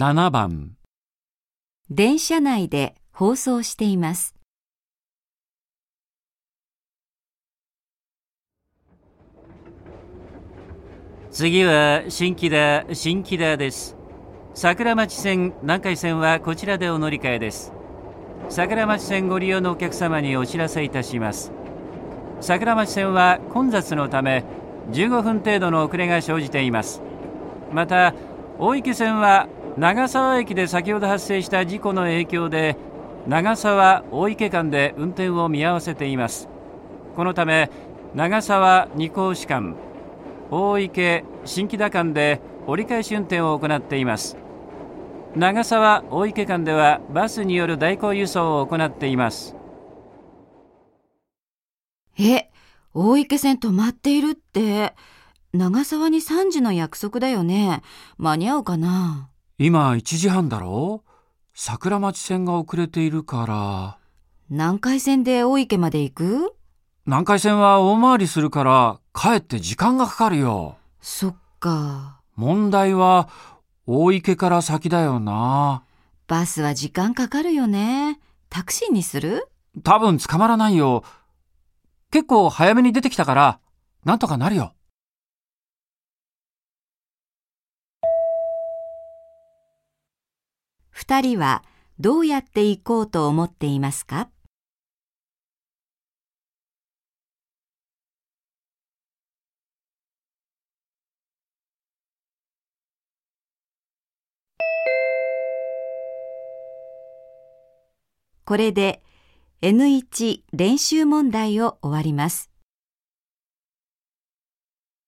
7番。電車内で放送しています。次は新木田新木田です。桜町線南海線はこちらでお乗り換えです。桜町線ご利用のお客様にお知らせいたします。桜町線は混雑のため15分程度の遅れが生じています。また大池線は長沢駅で先ほど発生した事故の影響で長沢大池間で運転を見合わせています。このため長沢二甲子間大池新木田間で折り返し運転を行っています。長沢大池間ではバスによる代行輸送を行っています。え、大池線止まっているって、長沢に3時の約束だよね。間に合うかな？今1時半だろ？桜町線が遅れているから。南海線で大池まで行く？南海線は大回りするから帰って時間がかかるよ。そっか。問題は大池から先だよな。バスは時間かかるよね。タクシーにする？多分捕まらないよ。結構早めに出てきたからなんとかなるよ二人はどうやって行こうと思っていますか？これで N1 練習問題を終わります。